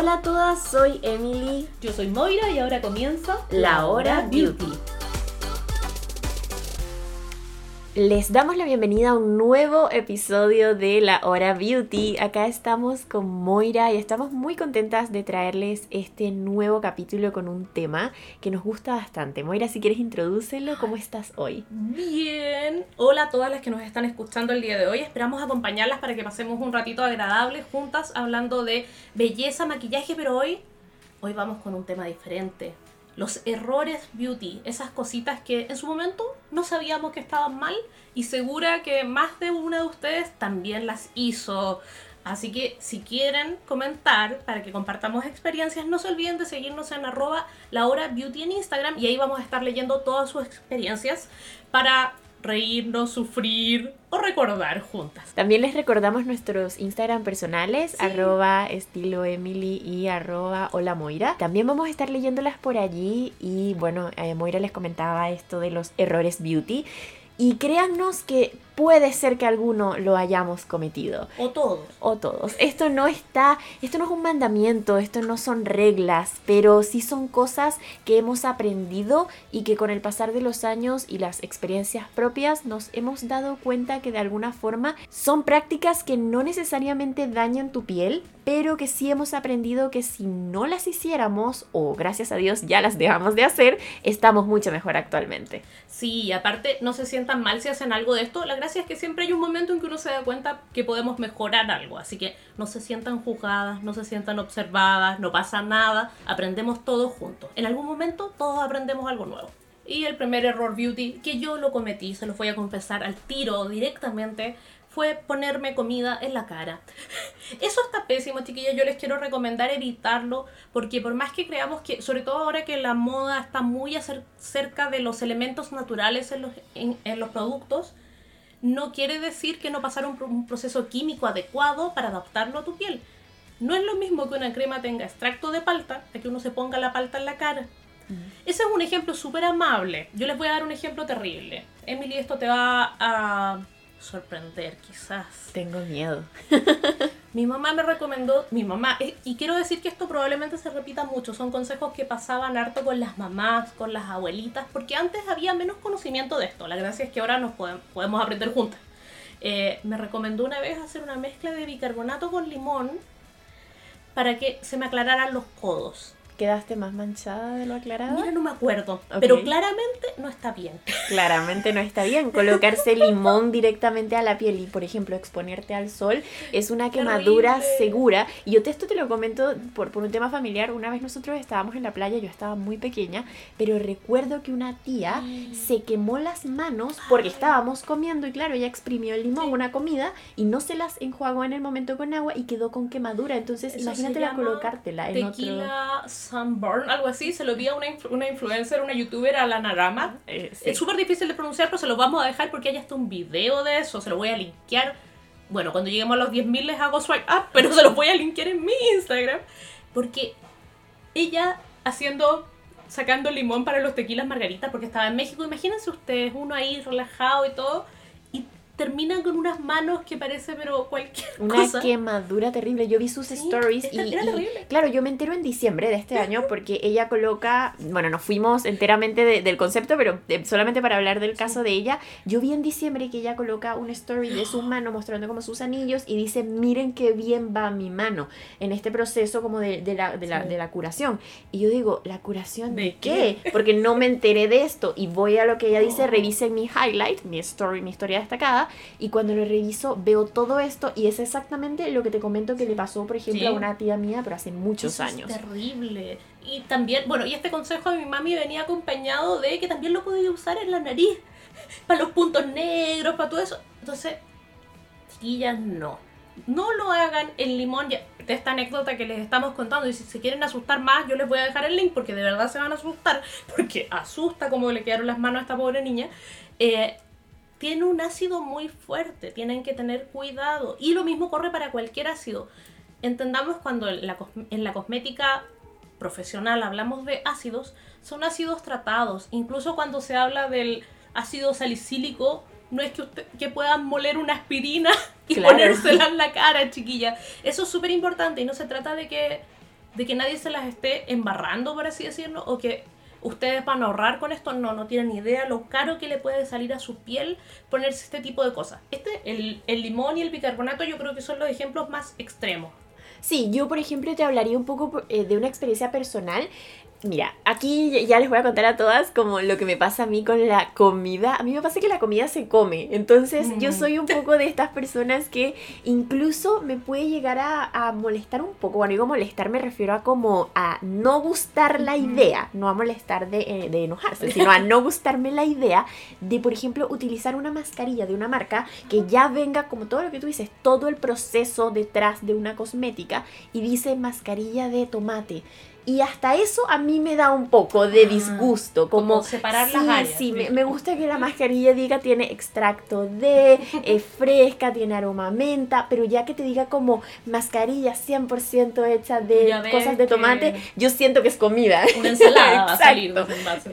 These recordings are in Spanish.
Hola a todas, soy Emily. Yo soy Moira y ahora comienza La Hora Beauty. Les damos la bienvenida a un nuevo episodio de La Hora Beauty. Acá estamos con Moira y estamos muy contentas de traerles este nuevo capítulo con un tema que nos gusta bastante. Moira, si quieres introducirlo, ¿cómo estás hoy? Bien. Hola a todas las que nos están escuchando el día de hoy. Esperamos acompañarlas para que pasemos un ratito agradable juntas hablando de belleza, maquillaje, pero hoy hoy vamos con un tema diferente los errores beauty, esas cositas que en su momento no sabíamos que estaban mal y segura que más de una de ustedes también las hizo. Así que si quieren comentar para que compartamos experiencias, no se olviden de seguirnos en arroba la beauty en Instagram y ahí vamos a estar leyendo todas sus experiencias para reírnos, sufrir o recordar juntas. También les recordamos nuestros Instagram personales, arroba estilo Emily y arroba hola Moira. También vamos a estar leyéndolas por allí y bueno, eh, Moira les comentaba esto de los errores beauty. Y créannos que puede ser que alguno lo hayamos cometido. O todos. O todos. Esto no está, esto no es un mandamiento, esto no son reglas, pero sí son cosas que hemos aprendido y que con el pasar de los años y las experiencias propias nos hemos dado cuenta que de alguna forma son prácticas que no necesariamente dañan tu piel, pero que sí hemos aprendido que si no las hiciéramos, o gracias a Dios ya las dejamos de hacer, estamos mucho mejor actualmente. Sí, aparte no se sientan mal si hacen algo de esto. La gracia es que siempre hay un momento en que uno se da cuenta que podemos mejorar algo. Así que no se sientan juzgadas, no se sientan observadas, no pasa nada. Aprendemos todos juntos. En algún momento todos aprendemos algo nuevo. Y el primer error beauty que yo lo cometí, se los voy a confesar al tiro directamente, fue ponerme comida en la cara. Eso está pésimo, chiquillas. Yo les quiero recomendar evitarlo porque por más que creamos que, sobre todo ahora que la moda está muy cerca de los elementos naturales en los, en, los productos, no quiere decir que no pasaron un, proceso químico adecuado para adaptarlo a tu piel. No es lo mismo que una crema tenga extracto de palta, de que uno se ponga la palta en la cara. Mm. Ese es un ejemplo súper amable. Yo les voy a dar un ejemplo terrible. Emily, esto te va a sorprender, quizás. Tengo miedo. mi mamá me recomendó, mi mamá, eh, y quiero decir que esto probablemente se repita mucho, son consejos que pasaban harto con las mamás, con las abuelitas, porque antes había menos conocimiento de esto. La gracia es que ahora nos podemos, aprender juntas. Eh, me recomendó una vez hacer una mezcla de bicarbonato con limón para que se me aclararan los codos. ¿Quedaste más manchada de lo aclarado? Mira, no me acuerdo. Pero claramente no está bien. Claramente no está bien. Colocarse limón directamente a la piel y, por ejemplo, exponerte al sol es una quemadura segura. Y yo esto te lo comento por, por un tema familiar. Una vez nosotros estábamos en la playa, yo estaba muy pequeña, pero recuerdo que una tía se quemó las manos porque estábamos comiendo y, claro, ella exprimió el limón, una comida, y no se las enjuagó en el momento con agua y quedó con quemadura. Entonces, imagínate la colocártela en otro Sunburn, algo así. Se lo vi a una, una influencer, una youtuber, a la Narama. Eh, es súper difícil de pronunciar, pero se lo vamos a dejar porque hay hasta un video de eso. Se lo voy a linkear. Bueno, cuando lleguemos a los 10.000 les hago swipe up, pero se los voy a linkear en mi Instagram. Porque ella haciendo sacando limón para los tequilas margaritas porque estaba en México. Imagínense ustedes, uno ahí relajado y todo terminan con unas manos que parece pero cualquier una quemadura terrible. Yo vi sus stories y, claro yo me entero en diciembre de este año porque ella coloca bueno nos fuimos enteramente del concepto pero solamente para hablar del caso de ella. Yo vi en diciembre que ella coloca un story de su mano mostrando como sus anillos y dice miren qué bien va mi mano en este proceso como de, la, de, la, de la, curación y yo digo la curación de, qué? porque no me enteré de esto y voy a lo que ella dice revisen mi highlight mi story mi historia destacada y cuando lo reviso veo todo esto y es exactamente lo que te comento que le pasó, por ejemplo, a una tía mía, pero hace muchos años. Es terrible. Y también, bueno, y este consejo de mi mami venía acompañado de que también lo podía usar en la nariz, para los puntos negros, para todo eso. Entonces, chiquillas, no. No lo hagan en limón, de esta anécdota que les estamos contando. Y si se quieren asustar más, yo les voy a dejar el link porque de verdad se van a asustar. Porque asusta como le quedaron las manos a esta pobre niña. Eh, tiene un ácido muy fuerte, tienen que tener cuidado. Y lo mismo corre para cualquier ácido. Entendamos cuando en la, cosmética profesional hablamos de ácidos, son ácidos tratados. Incluso cuando se habla del ácido salicílico, no es que, usted, que puedan moler una aspirina y ponérsela en la cara, chiquilla. Eso es súper importante y no se trata de que de que nadie se las esté embarrando, por así decirlo, o que ustedes van a ahorrar con esto, no, no tienen idea lo caro que le puede salir a su piel ponerse este tipo de cosas. Este, el, el limón y el bicarbonato yo creo que son los ejemplos más extremos. Sí, yo por ejemplo te hablaría un poco eh, de una experiencia personal. Mira, aquí ya les voy a contar a todas como lo que me pasa a mí con la comida. A mí me pasa que la comida se come. Entonces yo soy un poco de estas personas que incluso me puede llegar a, molestar un poco. Bueno, digo molestar me refiero a como a no gustar la idea. No a molestar de, eh, de enojarse, sino a no gustarme la idea de, por ejemplo, utilizar una mascarilla de una marca que ya venga como todo lo que tú dices, todo el proceso detrás de una cosmética y dice mascarilla de tomate y hasta eso a mí me da un poco de disgusto. Como, separar las áreas. Sí, me, me, gusta que la mascarilla diga tiene extracto de, es fresca, tiene aroma menta, pero ya que te diga como mascarilla 100% hecha de cosas de tomate, yo siento que es comida. Una ensalada va a salir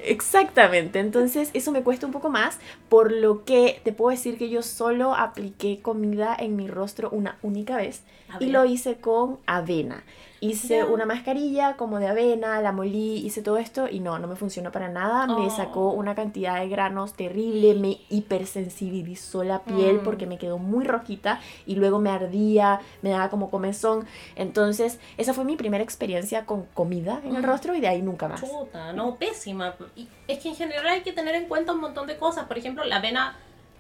Exactamente. Entonces, eso me cuesta un poco más, por lo que te puedo decir que yo solo apliqué comida en mi rostro una única vez y lo hice con avena. Hice una mascarilla como de avena, la molí, hice todo esto y no, no me funcionó para nada. Me oh. sacó una cantidad de granos terrible, me hipersensibilizó la piel mm. porque me quedó muy rojita y luego me ardía, me daba como comezón. Entonces, esa fue mi primera experiencia con comida en el mm. rostro y de ahí nunca más. Chuta, no, pésima. Y es que en general hay que tener en cuenta un montón de cosas. Por ejemplo, la avena,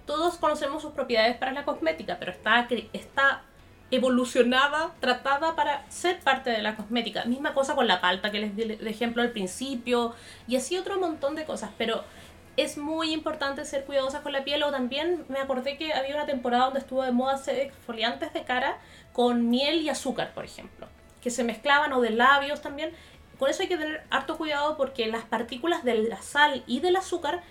todos conocemos sus propiedades para la cosmética, pero está, está evolucionada, tratada para ser parte de la cosmética. Misma cosa con la palta que les di ejemplo al principio y así otro montón de cosas, pero es muy importante ser cuidadosa con la piel o también me acordé que había una temporada donde estuvo de moda hacer exfoliantes de cara con miel y azúcar, por ejemplo, que se mezclaban o de labios también. Con eso hay que tener harto cuidado porque las partículas de la sal y del azúcar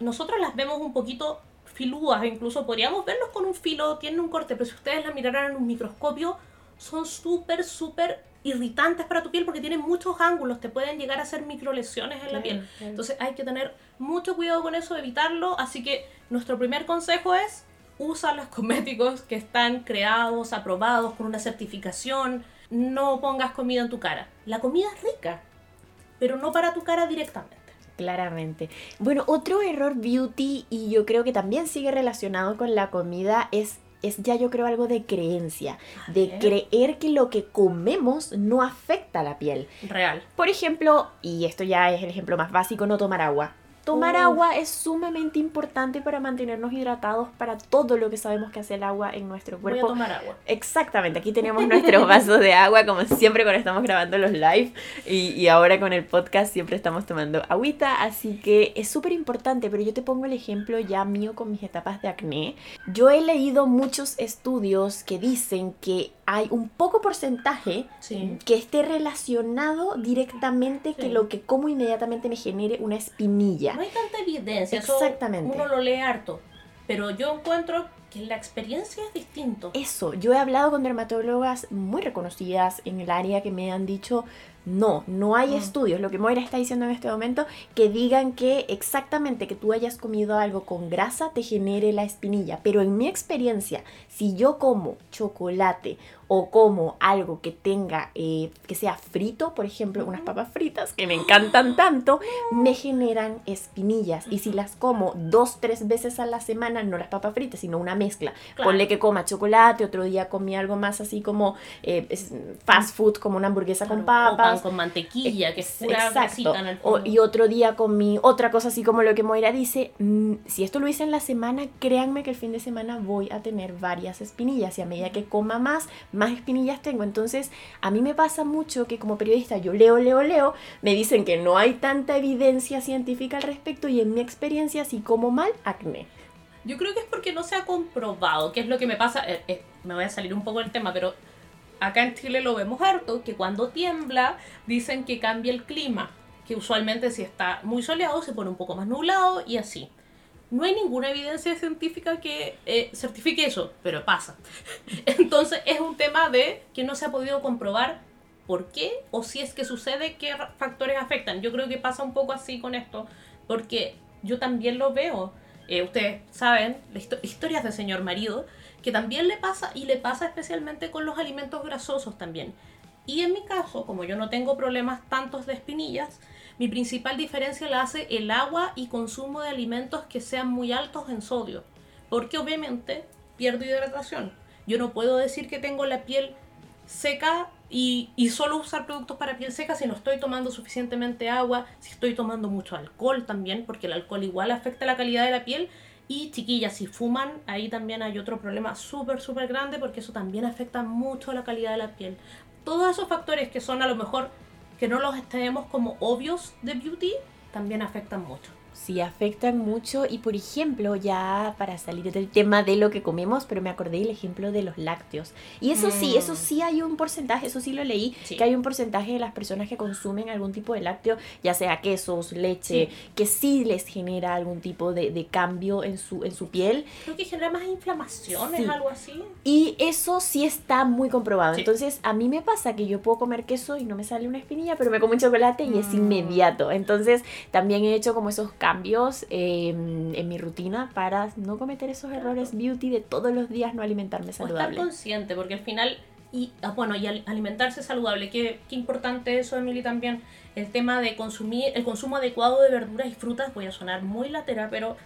nosotros las vemos un poquito filúas, incluso podríamos verlos con un filo, tienen un corte, pero si ustedes la miraran en un microscopio, son súper, súper irritantes para tu piel porque tienen muchos ángulos, te pueden llegar a hacer microlesiones en la piel. Entonces hay que tener mucho cuidado con eso, evitarlo. Así que nuestro primer consejo es usa los cosméticos que están creados, aprobados con una certificación. No pongas comida en tu cara. La comida es rica, pero no para tu cara directamente. Claramente. Bueno, otro error beauty y yo creo que también sigue relacionado con la comida es es ya yo creo algo de creencia, de creer que lo que comemos no afecta a la piel. Real. Por ejemplo, y esto ya es el ejemplo más básico, no tomar agua. Tomar agua es sumamente importante para mantenernos hidratados para todo lo que sabemos que hace el agua en nuestro cuerpo. Voy a tomar agua. Exactamente, aquí tenemos nuestros vasos de agua, como siempre cuando estamos grabando los live y, y ahora con el podcast siempre estamos tomando agüita, así que es súper importante, pero yo te pongo el ejemplo ya mío con mis etapas de acné. Yo he leído muchos estudios que dicen que hay un poco porcentaje que esté relacionado directamente que lo que como inmediatamente me genere una espinilla. No hay tanta evidencia. Exactamente. uno lo lee harto. Pero yo encuentro que la experiencia es distinto. Eso, yo he hablado con dermatólogas muy reconocidas en el área que me han dicho, no, no hay mm. estudios, lo que Moira está diciendo en este momento, que digan que exactamente que tú hayas comido algo con grasa te genere la espinilla. Pero en mi experiencia, si yo como chocolate o como algo que tenga, eh, que sea frito, por ejemplo, unas papas fritas que me encantan tanto, me generan espinillas. Y si las como dos, tres veces a la semana, no las papas fritas, sino una mezcla. Ponle que coma chocolate, otro día comí algo más así como eh, fast food, como una hamburguesa con papas. con mantequilla, que es pura Exacto. En el y otro día comí otra cosa así como lo que Moira dice, mm, si esto lo hice en la semana, créanme que el fin de semana voy a tener varias espinillas y a medida que coma más, más espinillas tengo. Entonces, a mí me pasa mucho que como periodista yo leo, leo, leo, me dicen que no hay tanta evidencia científica al respecto y en mi experiencia, si como mal, acné. Yo creo que es porque no se ha comprobado, que es lo que me pasa, eh, eh, me voy a salir un poco del tema, pero acá en Chile lo vemos harto, que cuando tiembla dicen que cambia el clima, que usualmente si está muy soleado se pone un poco más nublado y así no hay ninguna evidencia científica que eh, certifique eso, pero pasa. Entonces es un tema de que no se ha podido comprobar por qué o si es que sucede, qué factores afectan. Yo creo que pasa un poco así con esto, porque yo también lo veo. Eh, ustedes saben, historias del señor marido, que también le pasa y le pasa especialmente con los alimentos grasosos también. Y en mi caso, como yo no tengo problemas tantos de espinillas, mi principal diferencia la hace el agua y consumo de alimentos que sean muy altos en sodio. Porque obviamente pierdo hidratación. Yo no puedo decir que tengo la piel seca y, y, solo usar productos para piel seca si no estoy tomando suficientemente agua, si estoy tomando mucho alcohol también, porque el alcohol igual afecta la calidad de la piel. Y chiquillas, si fuman, ahí también hay otro problema súper, súper grande porque eso también afecta mucho la calidad de la piel. Todos esos factores que son a lo mejor que no los tenemos como obvios de beauty, también afectan mucho. Sí, afectan mucho y por ejemplo, ya para salir del tema de lo que comemos, pero me acordé del ejemplo de los lácteos. Y eso sí, eso mm. sí hay un porcentaje, eso sí lo leí, que hay un porcentaje de las personas que consumen algún tipo de lácteo, ya sea quesos, leche, que sí les genera algún tipo de, de, cambio en su, en su piel. Creo que genera más inflamaciones, algo así. Y eso sí está muy comprobado. Entonces, a mí me pasa que yo puedo comer queso y no me sale una espinilla, pero me como un chocolate y es mm. inmediato. Entonces, también he hecho como esos cambios cambios em, en mi rutina para no cometer esos errores beauty de todos los días no alimentarme saludable. estar consciente, porque al final, y ah, bueno, y alimentarse saludable, qué, qué importante eso, Emily, también, el tema de consumir, el consumo adecuado de verduras y frutas, voy a sonar muy latera, pero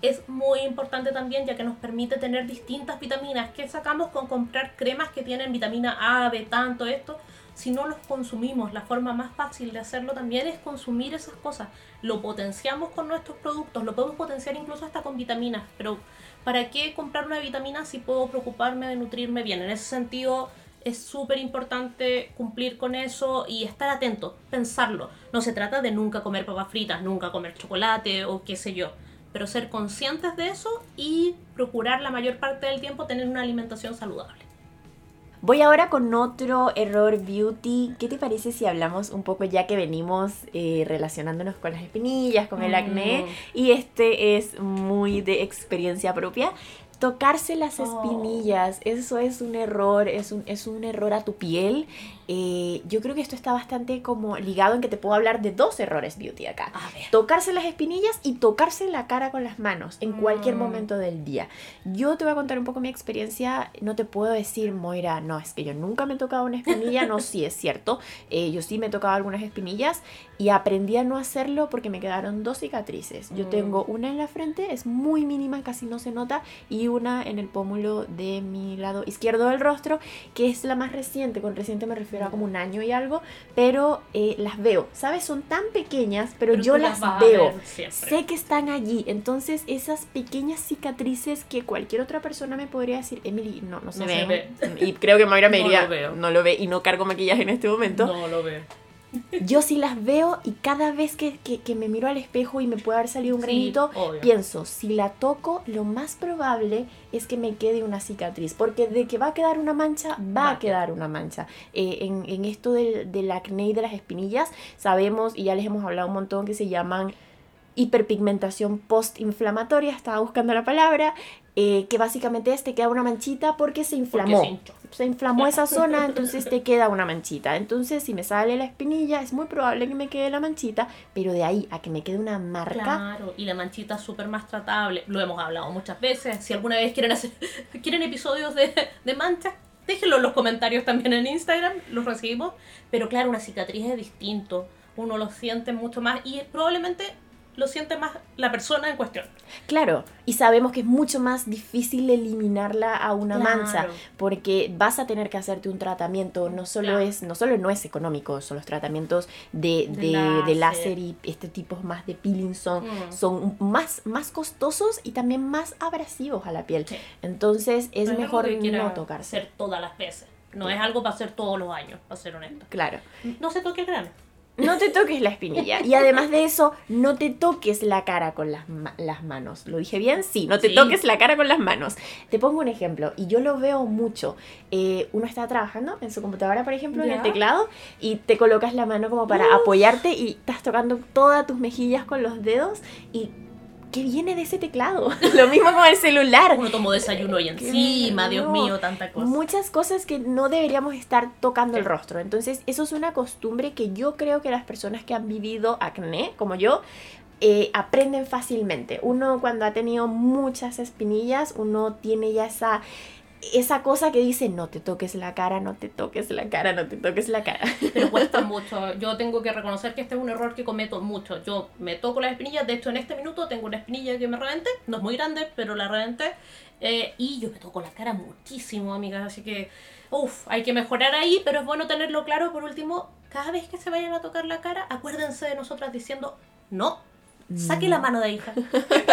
es muy importante también ya que nos permite tener distintas vitaminas. Que sacamos con comprar cremas que tienen vitamina A, B, tanto esto si no los consumimos. La forma más fácil de hacerlo también es consumir esas cosas. Lo potenciamos con nuestros productos, lo podemos potenciar incluso hasta con vitaminas, pero ¿para qué comprar una vitamina si puedo preocuparme de nutrirme bien? En ese sentido es súper importante cumplir con eso y estar atento, pensarlo. No se trata de nunca comer papas fritas, nunca comer chocolate o qué sé yo, pero ser conscientes de eso y procurar la mayor parte del tiempo tener una alimentación saludable. Voy ahora con otro error beauty. ¿Qué te parece si hablamos un poco ya que venimos eh, relacionándonos con las espinillas, con el acné? Mm. Y este es muy de experiencia propia. Tocarse las oh. espinillas, eso es un error, es un, es un error a tu piel eh, yo creo que esto está bastante como ligado en que te puedo hablar de dos errores beauty acá. Tocarse las espinillas y tocarse la cara con las manos en cualquier mm. momento del día. Yo te voy a contar un poco mi experiencia. No te puedo decir, Moira, no, es que yo nunca me he tocado una espinilla. no, sí, es cierto. Eh, yo sí me he tocado algunas espinillas y aprendí a no hacerlo porque me quedaron dos cicatrices. Yo mm. tengo una en la frente, es muy mínima, casi no se nota, y una en el pómulo de mi lado izquierdo del rostro, que es la más reciente. Con reciente me refiero como un año y algo, pero eh, las veo, ¿sabes? Son tan pequeñas, pero, yo las, veo. Sé que están allí. Entonces, esas pequeñas cicatrices que cualquier otra persona me podría decir, Emily, no, no se, ve. Y creo que Mayra me diría, no lo ve y no cargo maquillaje en este momento. No lo ve yo sí las veo y cada vez que, me miro al espejo y me puede haber salido un granito, pienso, si la toco, lo más probable es que me quede una cicatriz, porque de que va a quedar una mancha, va, a quedar una mancha. Eh, en, esto del, del acné y de las espinillas, sabemos, y ya les hemos hablado un montón, que se llaman hiperpigmentación postinflamatoria, estaba buscando la palabra, eh, que básicamente es te queda una manchita porque se inflamó. se, inflamó esa zona, entonces te queda una manchita. Entonces, si me sale la espinilla, es muy probable que me quede la manchita, pero de ahí a que me quede una marca. Claro, y la manchita es súper más tratable. Lo hemos hablado muchas veces. Si alguna vez quieren hacer quieren episodios de, de manchas, déjenlo en los comentarios también en Instagram, los recibimos. Pero claro, una cicatriz es distinto. Uno lo siente mucho más y probablemente lo siente más la persona en cuestión. Claro, y sabemos que es mucho más difícil eliminarla a una mancha, porque vas a tener que hacerte un tratamiento, no solo es, no solo no es económico, son los tratamientos de, de, láser. y este tipo más de peeling son, mm. son más, más costosos y también más abrasivos a la piel. Entonces es mejor no tocarse. Hacer todas las veces. No es algo para hacer todos los años, para ser honesto. Claro. No se toque el grano no te toques la espinilla. Y además de eso, no te toques la cara con las, las manos. ¿Lo dije bien? Sí, no te toques la cara con las manos. Te pongo un ejemplo, y yo lo veo mucho. Eh, uno está trabajando en su computadora, por ejemplo, en el teclado, y te colocas la mano como para apoyarte y estás tocando todas tus mejillas con los dedos y ¿qué viene de ese teclado? Lo mismo con el celular. Uno tomó desayuno y encima, Dios mío, tanta cosa. Muchas cosas que no deberíamos estar tocando el rostro. Entonces, eso es una costumbre que yo creo que las personas que han vivido acné, como yo, eh, aprenden fácilmente. Uno cuando ha tenido muchas espinillas, uno tiene ya esa esa cosa que dice no te toques la cara, no te toques la cara, no te toques la cara. Pero cuesta mucho. Yo tengo que reconocer que este es un error que cometo mucho. Yo me toco las espinillas, de hecho en este minuto tengo una espinilla que me reventé, no es muy grande, pero la reventé. Eh, y yo me toco la cara muchísimo, amigas, así que, uff, hay que mejorar ahí, pero es bueno tenerlo claro. Por último, cada vez que se vayan a tocar la cara, acuérdense de nosotras diciendo, no, Saque la mano de hija.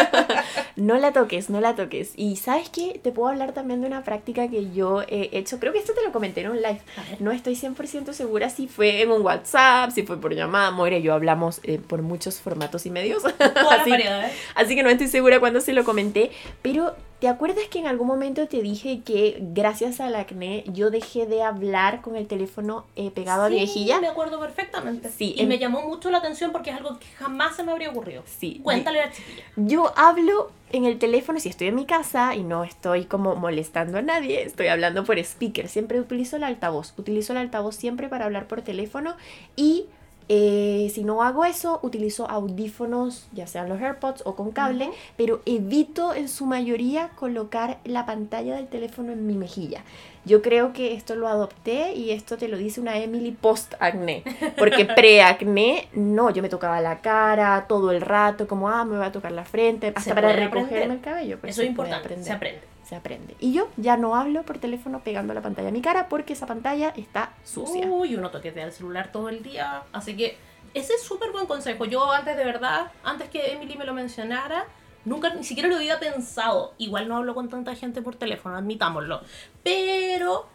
no la toques, no la toques. Y sabes qué, te puedo hablar también de una práctica que yo he hecho. Creo que esto te lo comenté en un live. No estoy 100% segura si fue en un WhatsApp, si fue por llamada. Moira y yo hablamos eh, por muchos formatos y medios. así, ¿eh? así que no estoy segura cuándo se lo comenté. Pero ¿Te acuerdas que en algún momento te dije que gracias al acné yo dejé de hablar con el teléfono eh, pegado a mi mejilla? me acuerdo perfectamente. Sí. Y me llamó mucho la atención porque es algo que jamás se me habría ocurrido. Sí. Cuéntale a la chiquilla. Yo hablo en el teléfono si estoy en mi casa y no estoy como molestando a nadie, estoy hablando por speaker. Siempre utilizo el altavoz. Utilizo el altavoz siempre para hablar por teléfono y eh, si no hago eso, utilizo audífonos, ya sean los AirPods o con cable, pero evito en su mayoría colocar la pantalla del teléfono en mi mejilla. Yo creo que esto lo adopté y esto te lo dice una Emily post-acné. Porque pre-acné, no, yo me tocaba la cara todo el rato, como, ah, me voy a tocar la frente, hasta para recogerme el cabello. Eso es importante, se aprende se aprende. Y yo ya no hablo por teléfono pegando la pantalla a mi cara porque esa pantalla está sucia. Uy, uno toquetea el celular todo el día. Así que ese es súper buen consejo. Yo antes de verdad, antes que Emily me lo mencionara, nunca ni siquiera lo había pensado. Igual no hablo con tanta gente por teléfono, admitámoslo. Pero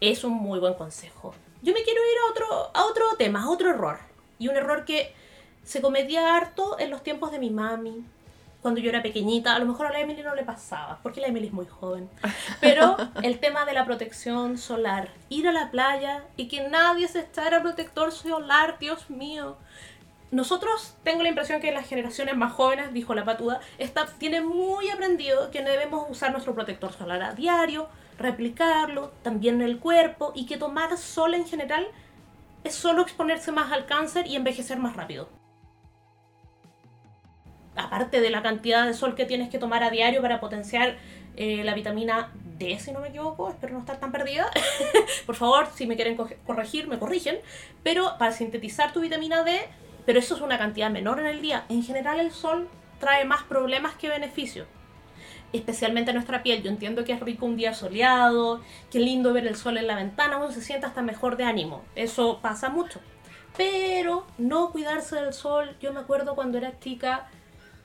es un muy buen consejo. Yo me quiero ir a otro, a otro tema, a otro error. Y un error que se cometía harto en los tiempos de mi mami, cuando yo era pequeñita, a lo mejor a la Emily no le pasaba, porque la Emily es muy joven, pero el tema de la protección solar, ir a la playa y que nadie se echara protector solar, Dios mío. Nosotros tengo la impresión que las generaciones más jóvenes, dijo la patuda, está, tienen muy aprendido que debemos usar nuestro protector solar a diario, replicarlo, también en el cuerpo, y que tomar sol en general es solo exponerse más al cáncer y envejecer más rápido aparte de la cantidad de sol que tienes que tomar a diario para potenciar eh, la vitamina D, si no me equivoco, espero no estar tan perdida. Por favor, si me quieren corregir, me corrigen. Pero para sintetizar tu vitamina D, pero eso es una cantidad menor en el día. En general el sol trae más problemas que beneficios. Especialmente nuestra piel. Yo entiendo que es rico un día soleado, que es lindo ver el sol en la ventana, uno se siente hasta mejor de ánimo. Eso pasa mucho. Pero no cuidarse del sol, yo me acuerdo cuando era chica,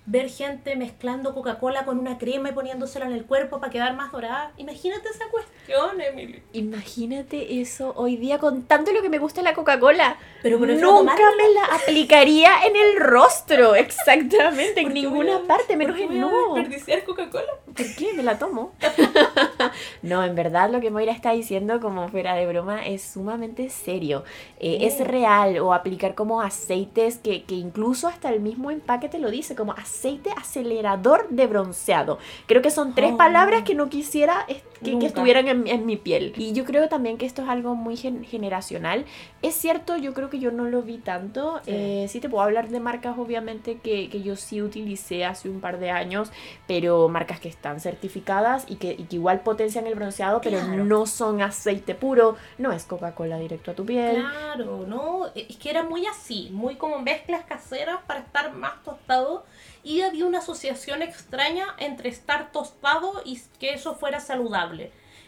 ver gente mezclando Coca-Cola con una crema y poniéndosela en el cuerpo para quedar más dorada. Imagínate esa cuestión, Emily. Imagínate eso hoy día con tanto lo que me gusta la Coca-Cola. Pero nunca me la aplicaría en el rostro, exactamente, en ninguna parte, menos en no. desperdiciar Coca-Cola? ¿Por qué? Me la tomo. no, en verdad lo que Moira está diciendo como fuera de broma es sumamente serio. Eh, es real o aplicar como aceites que, que incluso hasta el mismo empaque te lo dice, como aceites aceite acelerador de bronceado. Creo que son tres oh. palabras que no quisiera que, estuvieran en, mi piel. Y yo creo también que esto es algo muy generacional. Es cierto, yo creo que yo no lo vi tanto. Sí, eh, te puedo hablar de marcas, obviamente, que, yo sí utilicé hace un par de años, pero marcas que están certificadas y que, igual potencian el bronceado, pero no son aceite puro, no es Coca-Cola directo a tu piel. Claro, no, es que era muy así, muy como mezclas caseras para estar más tostado y había una asociación extraña entre estar tostado y que eso fuera saludable.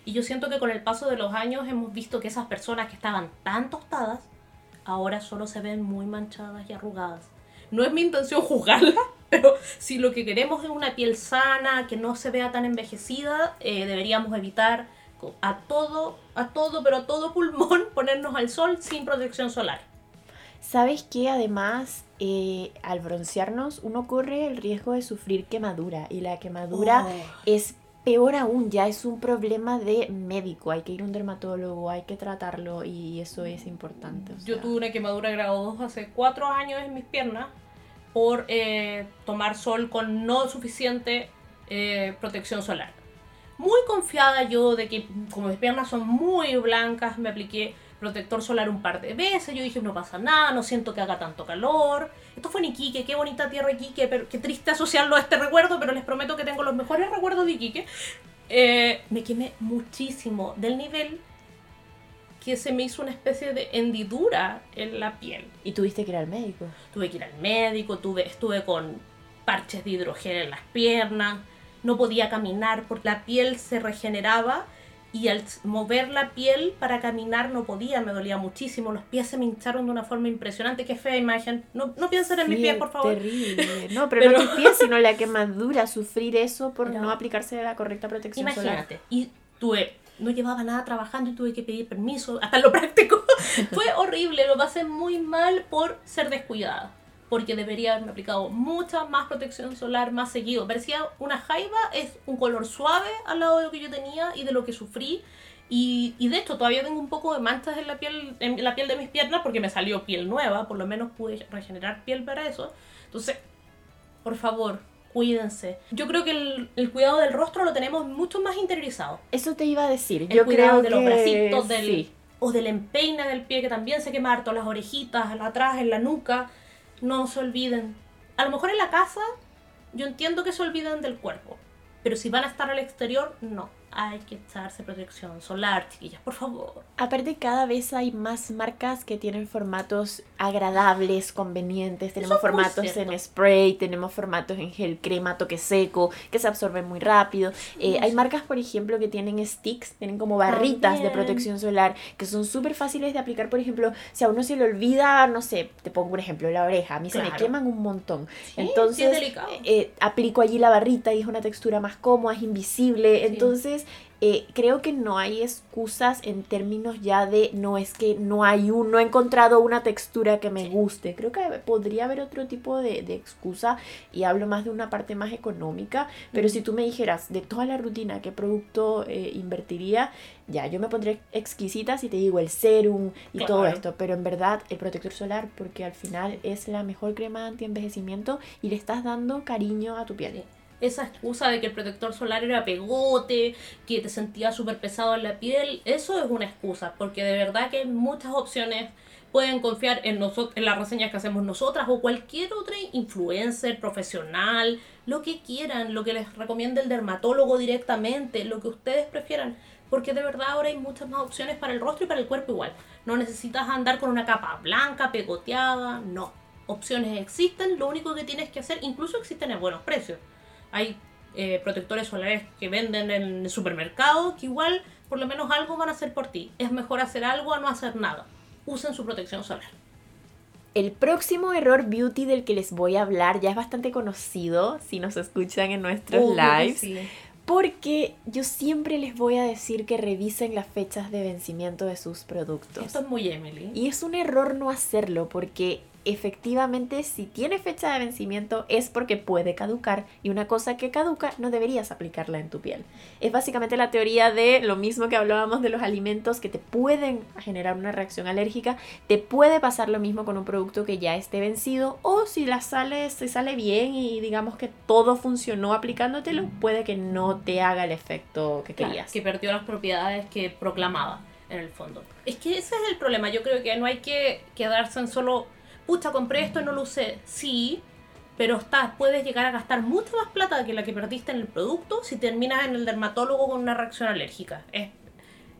Y yo siento que con el paso de los años hemos visto que esas personas que estaban tan tostadas ahora solo se ven muy manchadas y arrugadas. No es mi intención juzgarla, pero si lo que queremos es una piel sana, que no se vea tan envejecida, eh, deberíamos evitar a todo, a todo, pero a todo pulmón ponernos al sol sin protección solar. ¿Sabes qué? Además, eh, al broncearnos uno corre el riesgo de sufrir quemadura y la quemadura oh. es peor aún, ya es un problema de médico, hay que ir a un dermatólogo, hay que tratarlo y eso es importante. Yo tuve una quemadura grado 2 hace cuatro años en mis piernas por eh, tomar sol con no suficiente eh, protección solar. Muy confiada yo de que como mis piernas son muy blancas, me apliqué protector solar un par de veces. Yo dije, no pasa nada, no siento que haga tanto calor. Esto fue en Iquique, qué bonita tierra Iquique, pero qué triste asociarlo a este recuerdo, pero les prometo que tengo los mejores recuerdos de Iquique. eh, me quemé muchísimo del nivel que se me hizo una especie de hendidura en la piel. ¿Y tuviste que ir al médico? Tuve que ir al médico, tuve, estuve con parches de hidrogel en las piernas, no podía caminar porque la piel se regeneraba y al mover la piel para caminar no podía, me dolía muchísimo, los pies se me hincharon de una forma impresionante, qué fea imagen. No, no piensen en mis pies, por favor. Terrible. No, pero, no tus pies, sino la quemadura, sufrir eso por no aplicarse la correcta protección imagínate, y tuve no llevaba nada trabajando y tuve que pedir permiso, hasta lo práctico. Fue horrible, lo pasé muy mal por ser descuidada porque debería haberme aplicado mucha más protección solar más seguido. Parecía una jaiba, es un color suave al lado de lo que yo tenía y de lo que sufrí. Y, y, de hecho todavía tengo un poco de manchas en la piel en la piel de mis piernas porque me salió piel nueva, por lo menos pude regenerar piel para eso. Entonces, por favor, cuídense. Yo creo que el, el cuidado del rostro lo tenemos mucho más interiorizado. Eso te iba a decir. El yo cuidado creo de los bracitos, del, sí. o del empeine del pie que también se quema harto, las orejitas, atrás, en la nuca no se olviden. A lo mejor en la casa yo entiendo que se olviden del cuerpo, pero si van a estar al exterior, no hay que echarse protección solar, chiquillas, por favor. Aparte, cada vez hay más marcas que tienen formatos agradables, convenientes. Tenemos formatos en spray, tenemos formatos en gel crema, toque seco, que se absorben muy rápido. Eh, hay marcas, por ejemplo, que tienen sticks, tienen como barritas de protección solar, que son súper fáciles de aplicar. Por ejemplo, si a uno se le olvida, no sé, te pongo un ejemplo, la oreja. A mí se me queman un montón. Entonces, eh, aplico allí la barrita y es una textura más cómoda, es invisible. Entonces, eh, creo que no hay excusas en términos ya de no es que no hay un, no he encontrado una textura que me guste. Creo que podría haber otro tipo de, excusa y hablo más de una parte más económica. Pero si tú me dijeras de toda la rutina qué producto eh, invertiría, ya yo me pondré exquisita si te digo el serum y todo esto. Pero en verdad el protector solar, porque al final es la mejor crema anti-envejecimiento y le estás dando cariño a tu piel esa excusa de que el protector solar era pegote, que te sentías súper pesado en la piel, eso es una excusa, porque de verdad que hay muchas opciones pueden confiar en, en las reseñas que hacemos nosotras o cualquier otra influencer, profesional, lo que quieran, lo que les recomiende el dermatólogo directamente, lo que ustedes prefieran. Porque de verdad ahora hay muchas más opciones para el rostro y para el cuerpo igual. No necesitas andar con una capa blanca, pegoteada, no. Opciones existen, lo único que tienes que hacer, incluso existen en buenos precios hay eh, protectores solares que venden en el supermercado que igual por lo menos algo van a hacer por ti. Es mejor hacer algo a no hacer nada. Usen su protección solar. El próximo error beauty del que les voy a hablar ya es bastante conocido si nos escuchan en nuestros lives. Porque yo siempre les voy a decir que revisen las fechas de vencimiento de sus productos. Esto es muy Emily. Y es un error no hacerlo porque efectivamente si tiene fecha de vencimiento es porque puede caducar y una cosa que caduca no deberías aplicarla en tu piel. Es básicamente la teoría de lo mismo que hablábamos de los alimentos que te pueden generar una reacción alérgica, te puede pasar lo mismo con un producto que ya esté vencido o si la sale, se sale bien y digamos que todo funcionó aplicándotelo, puede que no te haga el efecto que querías. que perdió las propiedades que proclamaba en el fondo. Es que ese es el problema, yo creo que no hay que quedarse en solo pucha, compré esto y no lo usé. Sí, pero estás, puedes llegar a gastar mucha más plata que la que perdiste en el producto si terminas en el dermatólogo con una reacción alérgica.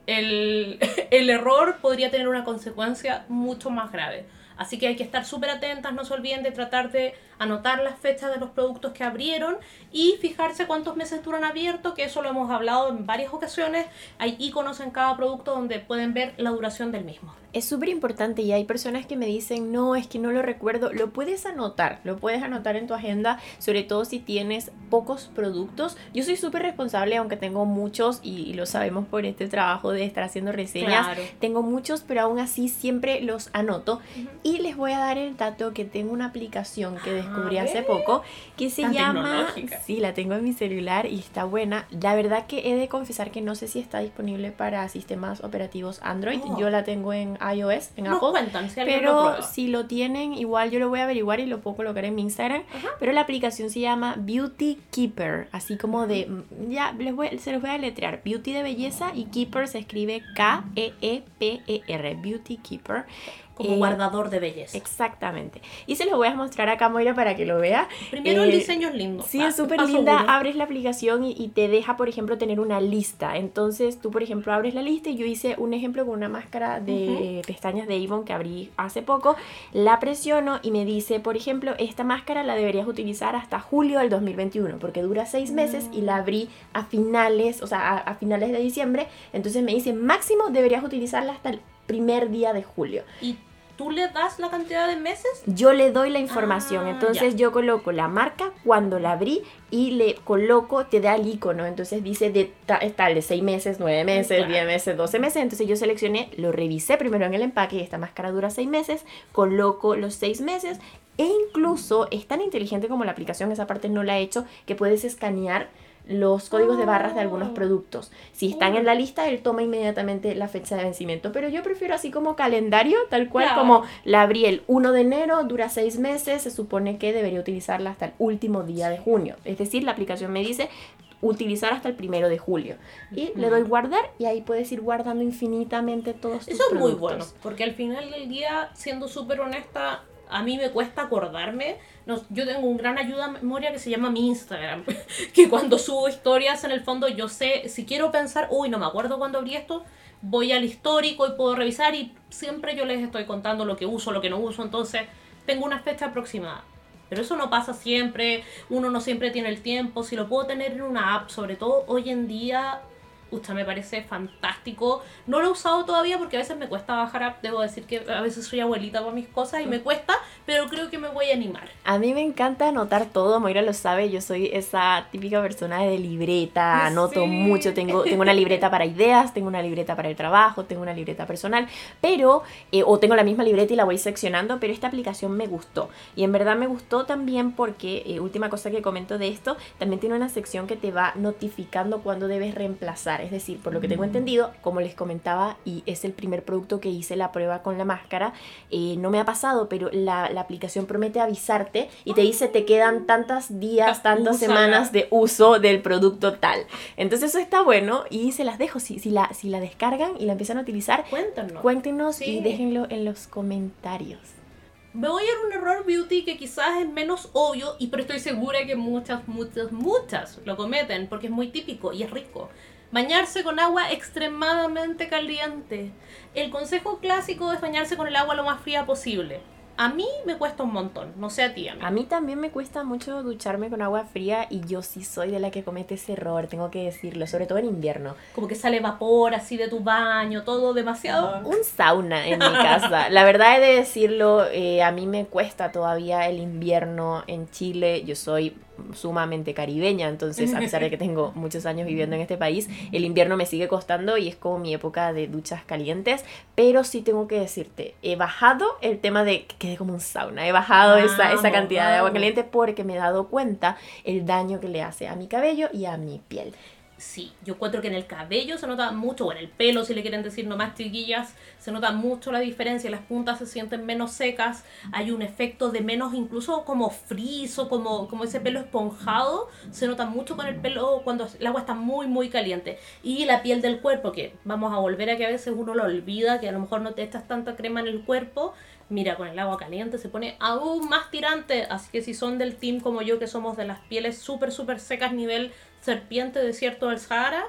el, el error podría tener una consecuencia mucho más grave. Así que hay que estar súper atentas, no se olviden de tratar de anotar las fechas de los productos que abrieron y fijarse cuántos meses duran abierto, que eso lo hemos hablado en varias ocasiones. Hay iconos en cada producto donde pueden ver la duración del mismo. Es súper importante y hay personas que me dicen, no, es que no lo recuerdo. Lo puedes anotar, lo puedes anotar en tu agenda, sobre todo si tienes pocos productos. Yo soy súper responsable, aunque tengo muchos y, lo sabemos por este trabajo de estar haciendo reseñas. Tengo muchos, pero aún así siempre los anoto. Y les voy a dar el dato que tengo una aplicación que descubrí hace poco que se llama... Sí, la tengo en mi celular y está buena. La verdad que he de confesar que no sé si está disponible para sistemas operativos Android. Oh. Yo la tengo en iOS, en Nos Apple. cuentan si lo pero prueba. si lo tienen, igual yo lo voy a averiguar y lo puedo colocar en mi Instagram. Pero la aplicación se llama Beauty Keeper, así como de, mm, ya les voy, se los voy a letrear. Beauty de belleza y Keeper se escribe K-E-E-P-E-R, Beauty Keeper. Como Eh, guardador de belleza. Exactamente. Y se los voy a mostrar acá, Moira, para que lo vea. Primero el Eh, diseño es lindo. Sí, Ah, es súper linda. uno. Abres la aplicación y, y te deja, por ejemplo, tener una lista. Entonces, tú, por ejemplo, abres la lista y yo hice un ejemplo con una máscara de pestañas de Avon que abrí hace poco. La presiono y me dice, por ejemplo, esta máscara la deberías utilizar hasta julio del 2021 porque dura seis meses y la abrí a finales, o sea, a, a finales de diciembre. Entonces me dice, máximo deberías utilizarla hasta el primer día de julio. ¿Y tú le das la cantidad de meses? Yo le doy la información, Ah, entonces ya. yo coloco la marca cuando la abrí y le coloco, te da el icono, entonces dice de ta- tal de 6 meses, 9 meses, Claro. 10 meses, 12 meses, entonces yo seleccioné, lo revisé primero en el empaque y esta máscara dura 6 meses, coloco los 6 meses e incluso es tan inteligente como la aplicación, esa parte no la he hecho, que puedes escanear los códigos de barras de algunos Oh. productos. Si están en la lista, él toma inmediatamente la fecha de vencimiento. Pero yo prefiero así como calendario, tal cual Claro. como la abrí el 1 de enero, dura 6 meses, se supone que debería utilizarla hasta el último día de junio. Es decir, la aplicación me dice utilizar hasta el primero de julio. Y le doy guardar y ahí puedes ir guardando infinitamente todos tus Eso es muy productos. bueno, porque al final del día, siendo súper honesta, a mí me cuesta acordarme. No, yo tengo un gran ayuda a memoria que se llama mi Instagram, que cuando subo historias en el fondo yo sé, si quiero pensar, uy, no me acuerdo cuándo abrí esto, voy al histórico y puedo revisar y siempre yo les estoy contando lo que uso, lo que no uso, entonces tengo una fecha aproximada. Pero eso no pasa siempre, uno no siempre tiene el tiempo, si lo puedo tener en una app, sobre todo hoy en día, me parece fantástico. No lo he usado todavía porque a veces me cuesta bajar app, debo decir que a veces soy abuelita para mis cosas y me cuesta, pero creo que me voy a animar. A mí me encanta anotar todo, Moira lo sabe, yo soy esa típica persona de libreta, anoto Sí. mucho, tengo, tengo una libreta para ideas, tengo una libreta para el trabajo, tengo una libreta personal, pero, eh, o tengo la misma libreta y la voy seccionando, pero esta aplicación me gustó. Y en verdad me gustó también porque, eh, última cosa que comento de esto, también tiene una sección que te va notificando cuando debes reemplazar, es decir, por lo que tengo entendido, como les comentaba, y es el primer producto que hice la prueba con la máscara, eh, no me ha pasado, pero la, la aplicación promete avisarte y te dice te quedan tantos días, tantas Úsala. semanas de uso del producto tal. Entonces eso está bueno y se las dejo. Si, si, la, si la descargan y la empiezan a utilizar, cuéntenos Sí. y déjenlo en los comentarios. Me voy a ir a un error beauty que quizás es menos obvio, y pero estoy segura que muchas, muchas, muchas lo cometen porque es muy típico y es rico. Bañarse con agua extremadamente caliente. El consejo clásico es bañarse con el agua lo más fría posible. A mí me cuesta un montón, no sé a ti, amiga. A mí también me cuesta mucho ducharme con agua fría y yo sí soy de la que comete ese error, tengo que decirlo, sobre todo en invierno. Como que sale vapor así de tu baño, todo demasiado. Un sauna en mi casa. La verdad he de decirlo, eh, a mí me cuesta todavía el invierno en Chile. Yo soy sumamente caribeña, entonces a pesar de que tengo muchos años viviendo en este país, el invierno me sigue costando y es como mi época de duchas calientes. Pero sí tengo que decirte, he bajado el tema de que quede como un sauna. He bajado esa, esa cantidad de agua caliente porque me he dado cuenta el daño que le hace a mi cabello y a mi piel. Sí, yo encuentro que en el cabello se nota mucho, o en el pelo, si le quieren decir nomás chiquillas, se nota mucho la diferencia, las puntas se sienten menos secas, hay un efecto de menos incluso como friso, como, como ese pelo esponjado, se nota mucho con el pelo cuando el agua está muy muy caliente. Y la piel del cuerpo, que vamos a volver a que a veces uno lo olvida, que a lo mejor no te echas tanta crema en el cuerpo, mira, con el agua caliente se pone aún más tirante, así que si son del team como yo, que somos de las pieles súper súper secas nivel serpiente desierto del Sahara,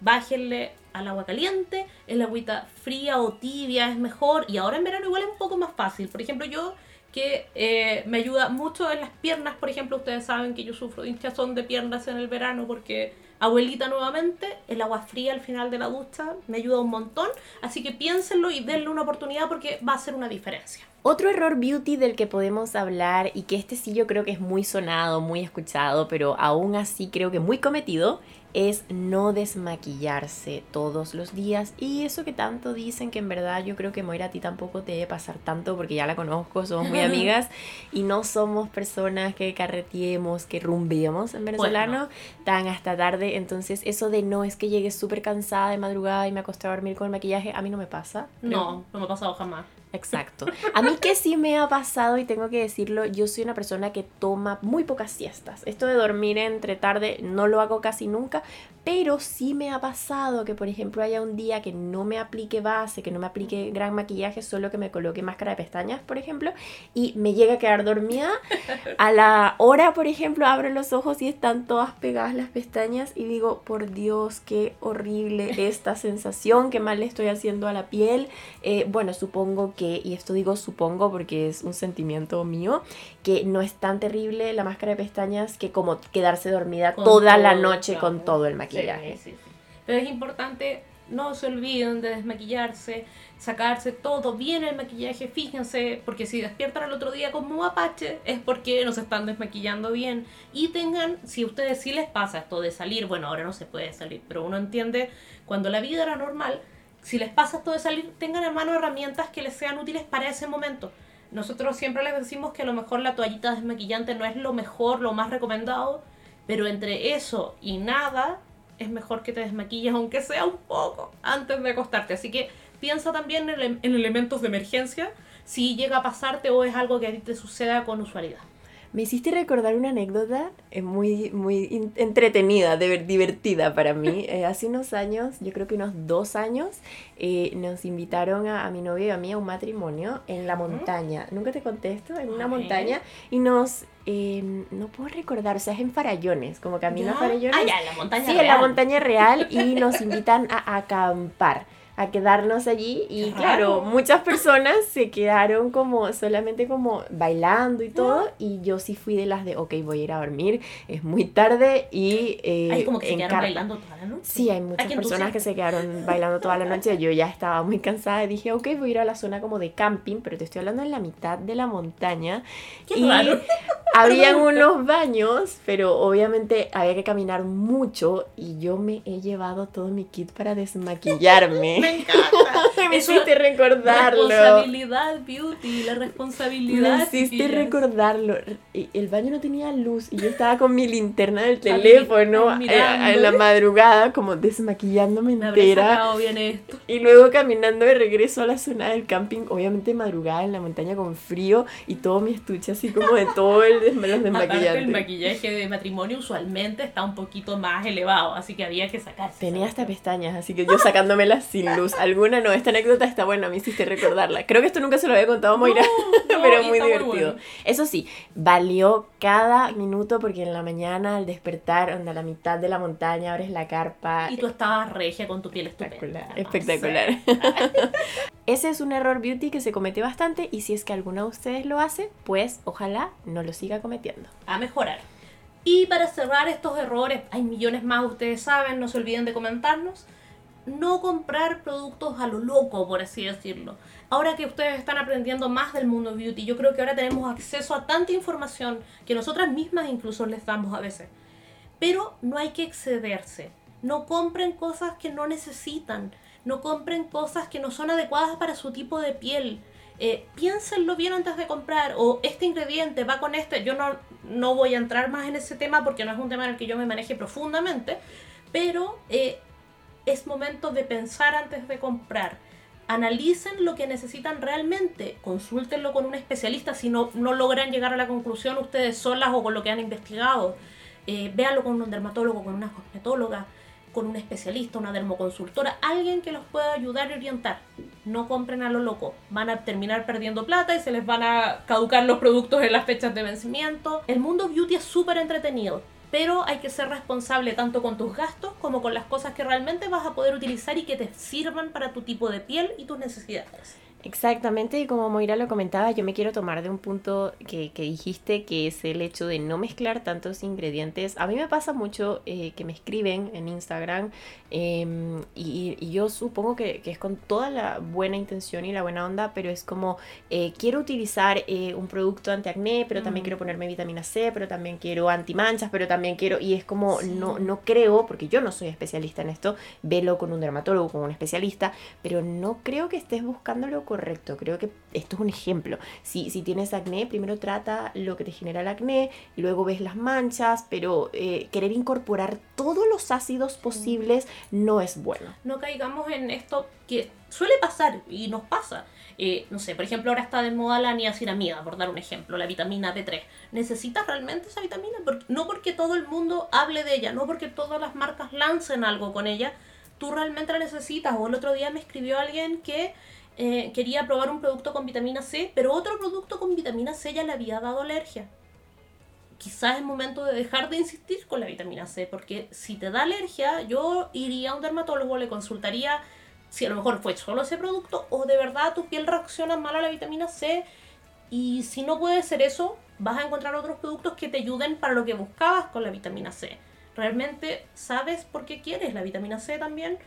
bájenle al agua caliente, el agüita fría o tibia es mejor y ahora en verano igual es un poco más fácil. Por ejemplo, yo que eh, me ayuda mucho en las piernas, por ejemplo, ustedes saben que yo sufro de hinchazón de piernas en el verano porque abuelita nuevamente, el agua fría al final de la ducha me ayuda un montón, así que piénsenlo y denle una oportunidad porque va a hacer una diferencia. Otro error beauty del que podemos hablar y que este sí yo creo que es muy sonado, muy escuchado, pero aún así creo que muy cometido, es no desmaquillarse todos los días y eso que tanto dicen que en verdad yo creo que Moira a ti tampoco te debe pasar tanto porque ya la conozco, somos muy amigas y no somos personas que carretiemos, que rumbiemos en venezolano tan hasta tarde. Entonces eso de no es que llegue súper cansada de madrugada y me acosté a dormir con el maquillaje, a mí no me pasa. No, no me ha pasado jamás. Exacto. A mí que sí me ha pasado y tengo que decirlo, yo soy una persona que toma muy pocas siestas. Esto de dormir entre tarde no lo hago casi nunca, pero sí me ha pasado que, por ejemplo, haya un día que no me aplique base, que no me aplique gran maquillaje, solo que me coloque máscara de pestañas, por ejemplo, y me llega a quedar dormida. A la hora, por ejemplo, abro los ojos y están todas pegadas las pestañas y digo, por Dios, qué horrible esta sensación, qué mal le estoy haciendo a la piel. Eh, bueno, supongo que y esto digo supongo porque es un sentimiento mío, que no es tan terrible la máscara de pestañas que como quedarse dormida toda la noche con todo el maquillaje. Pero es importante, no se olviden de desmaquillarse, sacarse todo bien el maquillaje, fíjense, porque si despiertan al otro día como apache es porque nos están desmaquillando bien. Y tengan, si a ustedes sí les pasa esto de salir, bueno, ahora no se puede salir, pero uno entiende cuando la vida era normal, si les pasa esto de salir, tengan en mano herramientas que les sean útiles para ese momento. Nosotros siempre les decimos que a lo mejor la toallita desmaquillante no es lo mejor, lo más recomendado, pero entre eso y nada es mejor que te desmaquilles aunque sea un poco antes de acostarte. Así que piensa también en, en elementos de emergencia si llega a pasarte o es algo que a ti te suceda con usualidad. Me hiciste recordar una anécdota eh, muy, muy entretenida, divertida para mí. Eh, hace unos años, yo creo que unos dos años, eh, nos invitaron a, mi novio y a mí a un matrimonio en la montaña. Nunca te contesto, en una montaña. Y nos em, no puedo recordar, o sea, es en Farallones, como camino a Farallones. Ah, ya, en la montaña real. Sí, en la montaña real y nos invitan a acampar a quedarnos allí y claro, muchas personas se quedaron como solamente como bailando y todo y yo sí fui de las de, ok, voy a ir a dormir, es muy tarde y... Eh, hay como que se quedaron bailando toda la noche. Sí, hay muchas personas que se quedaron bailando toda la noche, yo ya estaba muy cansada y dije, ok, voy a ir a la zona como de camping, pero te estoy hablando en la mitad de la montaña. Qué y raro. Habían unos baños, pero obviamente había que caminar mucho y yo me he llevado todo mi kit para desmaquillarme. me encanta. me hiciste recordarlo. La responsabilidad, beauty, la responsabilidad. Me hiciste recordarlo. El baño no tenía luz y yo estaba con mi linterna del teléfono eh, en la madrugada, como desmaquillándome me entera. bien esto. Y luego caminando de regreso a la zona del camping, obviamente madrugada en la montaña con frío y todo mi estuche así como de todo el desmaquillante. el maquillaje de matrimonio usualmente está un poquito más elevado, así que había que sacarse. Tenía hasta pestañas, así que yo sacándomelas sin luz. Alguna no, esta anécdota está buena, me hiciste recordarla. Creo que esto nunca se lo había contado a Moira, pero muy divertido. Eso sí, valió cada minuto porque en la mañana al despertar, a la mitad de la montaña, abres la carpa. Y tú estabas regia con tu piel espectacular. Espectacular. Ese es un error beauty que se comete bastante y si es que alguno de ustedes lo hace, pues ojalá no lo siga cometiendo. A mejorar. Y para cerrar estos errores, hay millones más, ustedes saben, no se olviden de comentarnos. No comprar productos a lo loco, por así decirlo. Ahora que ustedes están aprendiendo más del mundo beauty, yo creo que ahora tenemos acceso a tanta información que nosotras mismas incluso les damos a veces. Pero no hay que excederse. No compren cosas que no necesitan. No compren cosas que no son adecuadas para su tipo de piel eh, piénsenlo bien antes de comprar, o este ingrediente va con este, yo no, no voy a entrar más en ese tema porque no es un tema en el que yo me maneje profundamente, pero eh, es momento de pensar antes de comprar. Analicen lo que necesitan realmente, consúltenlo con un especialista si no, no logran llegar a la conclusión ustedes solas o con lo que han investigado. Eh, véanlo con un dermatólogo, con una cosmetóloga con un especialista, una dermoconsultora, alguien que los pueda ayudar y orientar. No compren a lo loco, van a terminar perdiendo plata y se les van a caducar los productos en las fechas de vencimiento. El mundo beauty es súper entretenido, pero hay que ser responsable tanto con tus gastos como con las cosas que realmente vas a poder utilizar y que te sirvan para tu tipo de piel y tus necesidades. Exactamente, y como Moira lo comentaba, yo me quiero tomar de un punto que, que dijiste, que es el hecho de no mezclar tantos ingredientes. A mí me pasa mucho eh, que me escriben en Instagram em, y, y, yo supongo que, que, es con toda la buena intención y la buena onda, pero es como, eh, quiero utilizar eh, un producto antiacné, pero también quiero ponerme vitamina C, pero también quiero antimanchas, pero también quiero, y es como, no, no creo, porque yo no soy especialista en esto, velo con un dermatólogo, con un especialista, pero no creo que estés buscándolo correcto. Creo que esto es un ejemplo. Si, si tienes acné, primero trata lo que te genera el acné, luego ves las manchas, pero eh, querer incorporar todos los ácidos posibles no es bueno. No caigamos en esto que suele pasar y nos pasa. Eh, no sé, por ejemplo, ahora está de moda la niacinamida, por dar un ejemplo, la vitamina D3. ¿Necesitas realmente esa vitamina? no porque todo el mundo hable de ella, no porque todas las marcas lancen algo con ella, tú realmente la necesitas. O el otro día me escribió alguien que eh, quería probar un producto con vitamina C, pero otro producto con vitamina C ya le había dado alergia. Quizás es momento de dejar de insistir con la vitamina C, porque si te da alergia, yo iría a un dermatólogo, le consultaría si a lo mejor fue solo ese producto o de verdad tu piel reacciona mal a la vitamina C. Y si no puede ser eso, vas a encontrar otros productos que te ayuden para lo que buscabas con la vitamina C. ¿Realmente sabes por qué quieres la vitamina C también?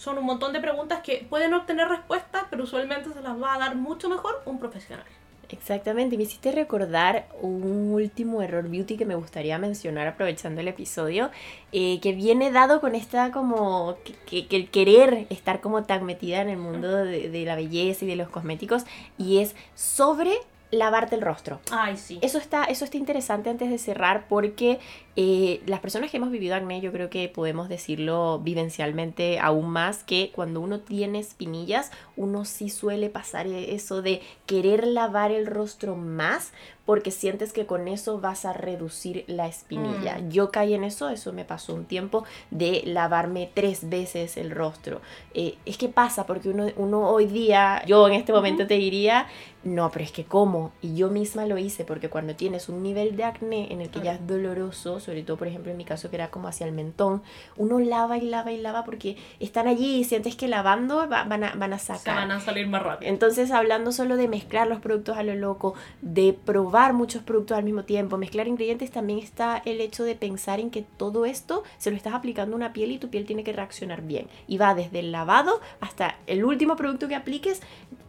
Son un montón de preguntas que pueden obtener respuestas, pero usualmente se las va a dar mucho mejor un profesional. Exactamente, me hiciste recordar un último error beauty que me gustaría mencionar aprovechando el episodio, eh, que viene dado con esta como que, que, el querer estar como tan metida en el mundo de, de la belleza y de los cosméticos y es sobre lavarte el rostro. Ay, sí. Eso está, eso está interesante antes de cerrar porque eh, las personas que hemos vivido acné, yo creo que podemos decirlo vivencialmente aún más que cuando uno tiene espinillas, uno sí suele pasar eso de querer lavar el rostro más porque sientes que con eso vas a reducir la espinilla. Mm. Yo caí en eso, eso me pasó un tiempo de lavarme tres veces el rostro. Eh, es que pasa porque uno, uno hoy día, yo en este momento te diría, no, pero es que cómo. Y yo misma lo hice porque cuando tienes un nivel de acné en el que ya es doloroso, sobre todo por ejemplo en mi caso que era como hacia el mentón, uno lava y lava y lava porque están allí y sientes que lavando van, a, van a sacar. van a salir más rápido. Entonces hablando solo de mezclar los productos a lo loco, de probar muchos productos al mismo tiempo, mezclar ingredientes, también está el hecho de pensar en que todo esto se lo estás aplicando a una piel y tu piel tiene que reaccionar bien. Y va desde el lavado hasta el último producto que apliques.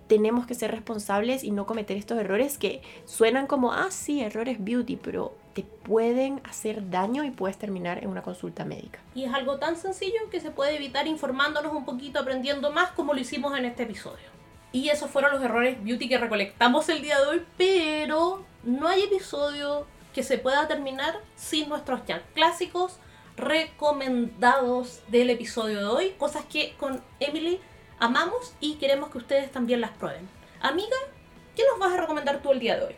Tenemos que ser responsables y no cometer estos errores que suenan como, ah, sí, errores beauty, pero te pueden hacer daño y puedes terminar en una consulta médica. Y es algo tan sencillo que se puede evitar informándonos un poquito, aprendiendo más como lo hicimos en este episodio. Y esos fueron los errores beauty que recolectamos el día de hoy, pero no hay episodio que se pueda terminar sin nuestros ya clásicos recomendados del episodio de hoy, cosas que con Emily amamos y queremos que ustedes también las prueben. Amiga, ¿qué nos vas a recomendar tú el día de hoy?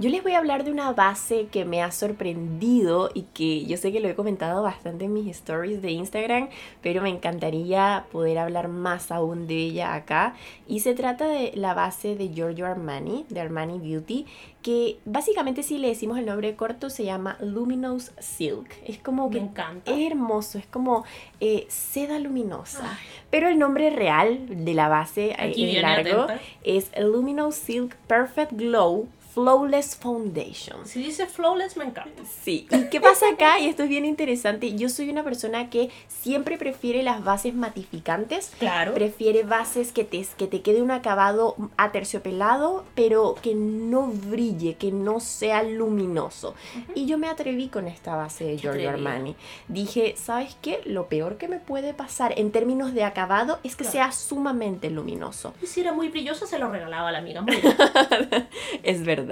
Yo les voy a hablar de una base que me ha sorprendido y que yo sé que lo he comentado bastante en mis stories de Instagram, pero me encantaría poder hablar más aún de ella acá. Y se trata de la base de Giorgio Armani, de Armani Beauty, que básicamente si le decimos el nombre corto se llama Luminous Silk. Es como que encanta. es hermoso, es como eh, seda luminosa. Pero el nombre real de la base eh, largo es Luminous Silk Perfect Glow Flawless Foundation. Si dice flawless, me encanta. Sí. ¿Y qué pasa acá? Y esto es bien interesante. Yo soy una persona que siempre prefiere las bases matificantes. Claro. Prefiere bases que te, que te quede un acabado aterciopelado, pero que no brille, que no sea luminoso. Y yo me atreví con esta base de Giorgio Armani. Dije, ¿sabes qué? Lo peor que me puede pasar en términos de acabado es que sea sumamente luminoso. Y si era muy brilloso, se lo regalaba a la amiga. es verdad.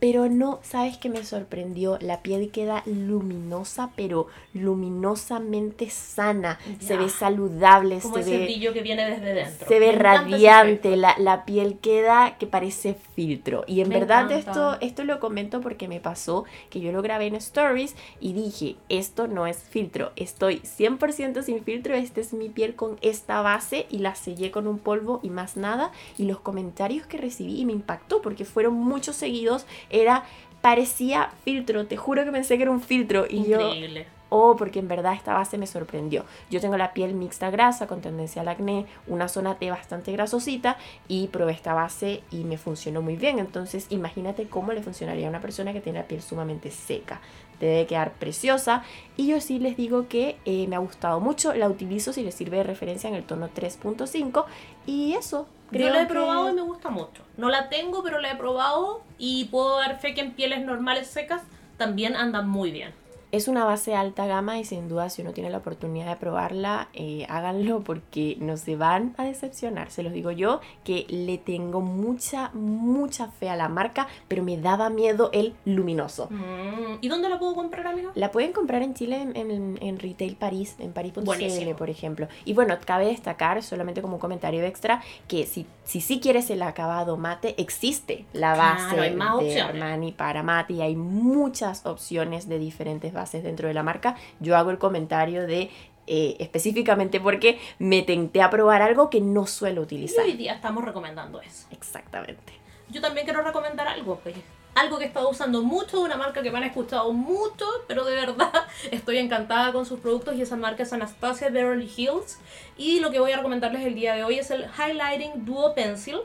Pero no, ¿sabes qué me sorprendió? La piel queda luminosa, pero luminosamente sana. Se ve saludable. Como se ese ve, brillo que viene desde dentro. Se ve radiante. La, la, piel queda que parece filtro. Y en verdad esto, esto lo comento porque me pasó que yo lo grabé en stories y dije, esto no es filtro. Estoy 100% sin filtro. Esta es mi piel con esta base y la sellé con un polvo y más nada. Y los comentarios que recibí y me impactó porque fueron muchos seguidos era parecía filtro, te juro que pensé que era un filtro y Increíble. yo o porque en verdad esta base me sorprendió. Yo tengo la piel mixta grasa con tendencia al acné, una zona T bastante grasosita y probé esta base y me funcionó muy bien. Entonces imagínate cómo le funcionaría a una persona que tiene la piel sumamente seca. Debe quedar preciosa y yo sí les digo que eh, me ha gustado mucho. La utilizo si les sirve de referencia en el tono 3.5 y eso. Creo yo la he probado y me gusta mucho. No la tengo, pero la he probado y puedo dar fe que en pieles normales secas también andan muy bien. Es una base alta gama y sin duda si uno tiene la oportunidad de probarla, eh, háganlo porque no se van a decepcionar. Se los digo yo que le tengo mucha, mucha fe a la marca, pero me daba miedo el luminoso. Mm, ¿Y dónde la puedo comprar, amigo? La pueden comprar en Chile en, Retail París, en París.cl, por ejemplo. Y bueno, cabe destacar, solamente como un comentario extra, que si si sí quieres el acabado mate, existe la base de Armani para mate y hay muchas opciones de diferentes bases dentro de la marca. Yo hago el comentario de eh, específicamente porque me tenté a probar algo que no suelo utilizar. Y hoy día estamos recomendando eso. Exactamente. Yo también quiero recomendar algo, pues. Algo que he estado usando mucho una marca que me han escuchado mucho, pero de verdad estoy encantada con sus productos y esa marca es Anastasia Beverly Hills. Y lo que voy a recomendarles el día de hoy es el Highlighting Duo Pencil.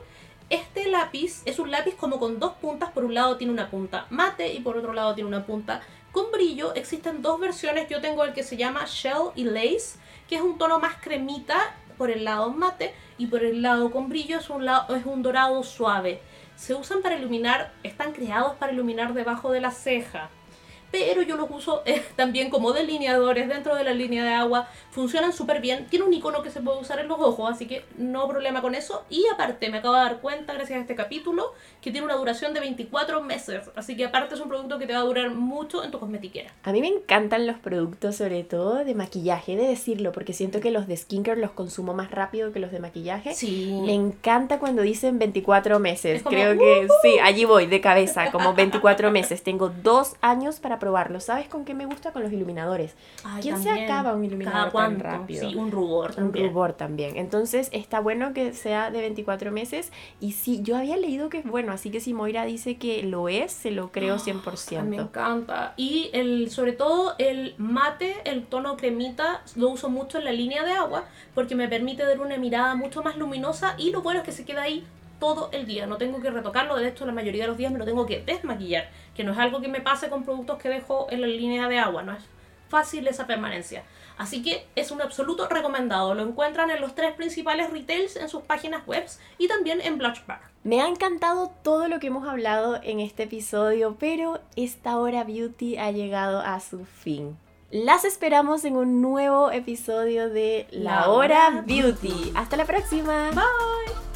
Este lápiz es un lápiz como con dos puntas, por un lado tiene una punta mate y por otro lado tiene una punta con brillo. Existen dos versiones, yo tengo el que se llama Shell y Lace, que es un tono más cremita por el lado mate y por el lado con brillo es un, es un dorado suave. Se usan para iluminar, están creados para iluminar debajo de la ceja pero yo los uso eh, también como delineadores dentro de la línea de agua. Funcionan súper bien. Tiene un icono que se puede usar en los ojos, así que no problema con eso. Y aparte, me acabo de dar cuenta, gracias a este capítulo, que tiene una duración de 24 meses. Así que aparte es un producto que te va a durar mucho en tu cosmetiquera. A mí me encantan los productos, sobre todo de maquillaje, de decirlo, porque siento que los de skincare los consumo más rápido que los de maquillaje. Sí. Me encanta cuando dicen 24 meses. Creo que sí, allí voy, de cabeza, como 24 meses. Tengo dos años para probarlo. ¿Sabes con qué me gusta? Con los iluminadores. ¿Quién se acaba un iluminador tan rápido? Sí, un rubor también. Un rubor también. Entonces está bueno que sea de 24 meses. Y sí, yo había leído que es bueno, así que si Moira dice que lo es, se lo creo 100%. Ah, me encanta. Y el, sobre todo el mate, el tono cremita, lo uso mucho en la línea de agua porque me permite dar una mirada mucho más luminosa y lo bueno es que se queda ahí todo el día. No tengo que retocarlo, de hecho la mayoría de los días me lo tengo que desmaquillar, que no es algo que me pase con productos que dejo en la línea de agua, no es fácil esa permanencia. Así que es un absoluto recomendado. Lo encuentran en los tres principales retails en sus páginas web y también en Blush Bar. Me ha encantado todo lo que hemos hablado en este episodio, pero esta hora beauty ha llegado a su fin. Las esperamos en un nuevo episodio de La, hora, beauty. Hasta la próxima. Bye.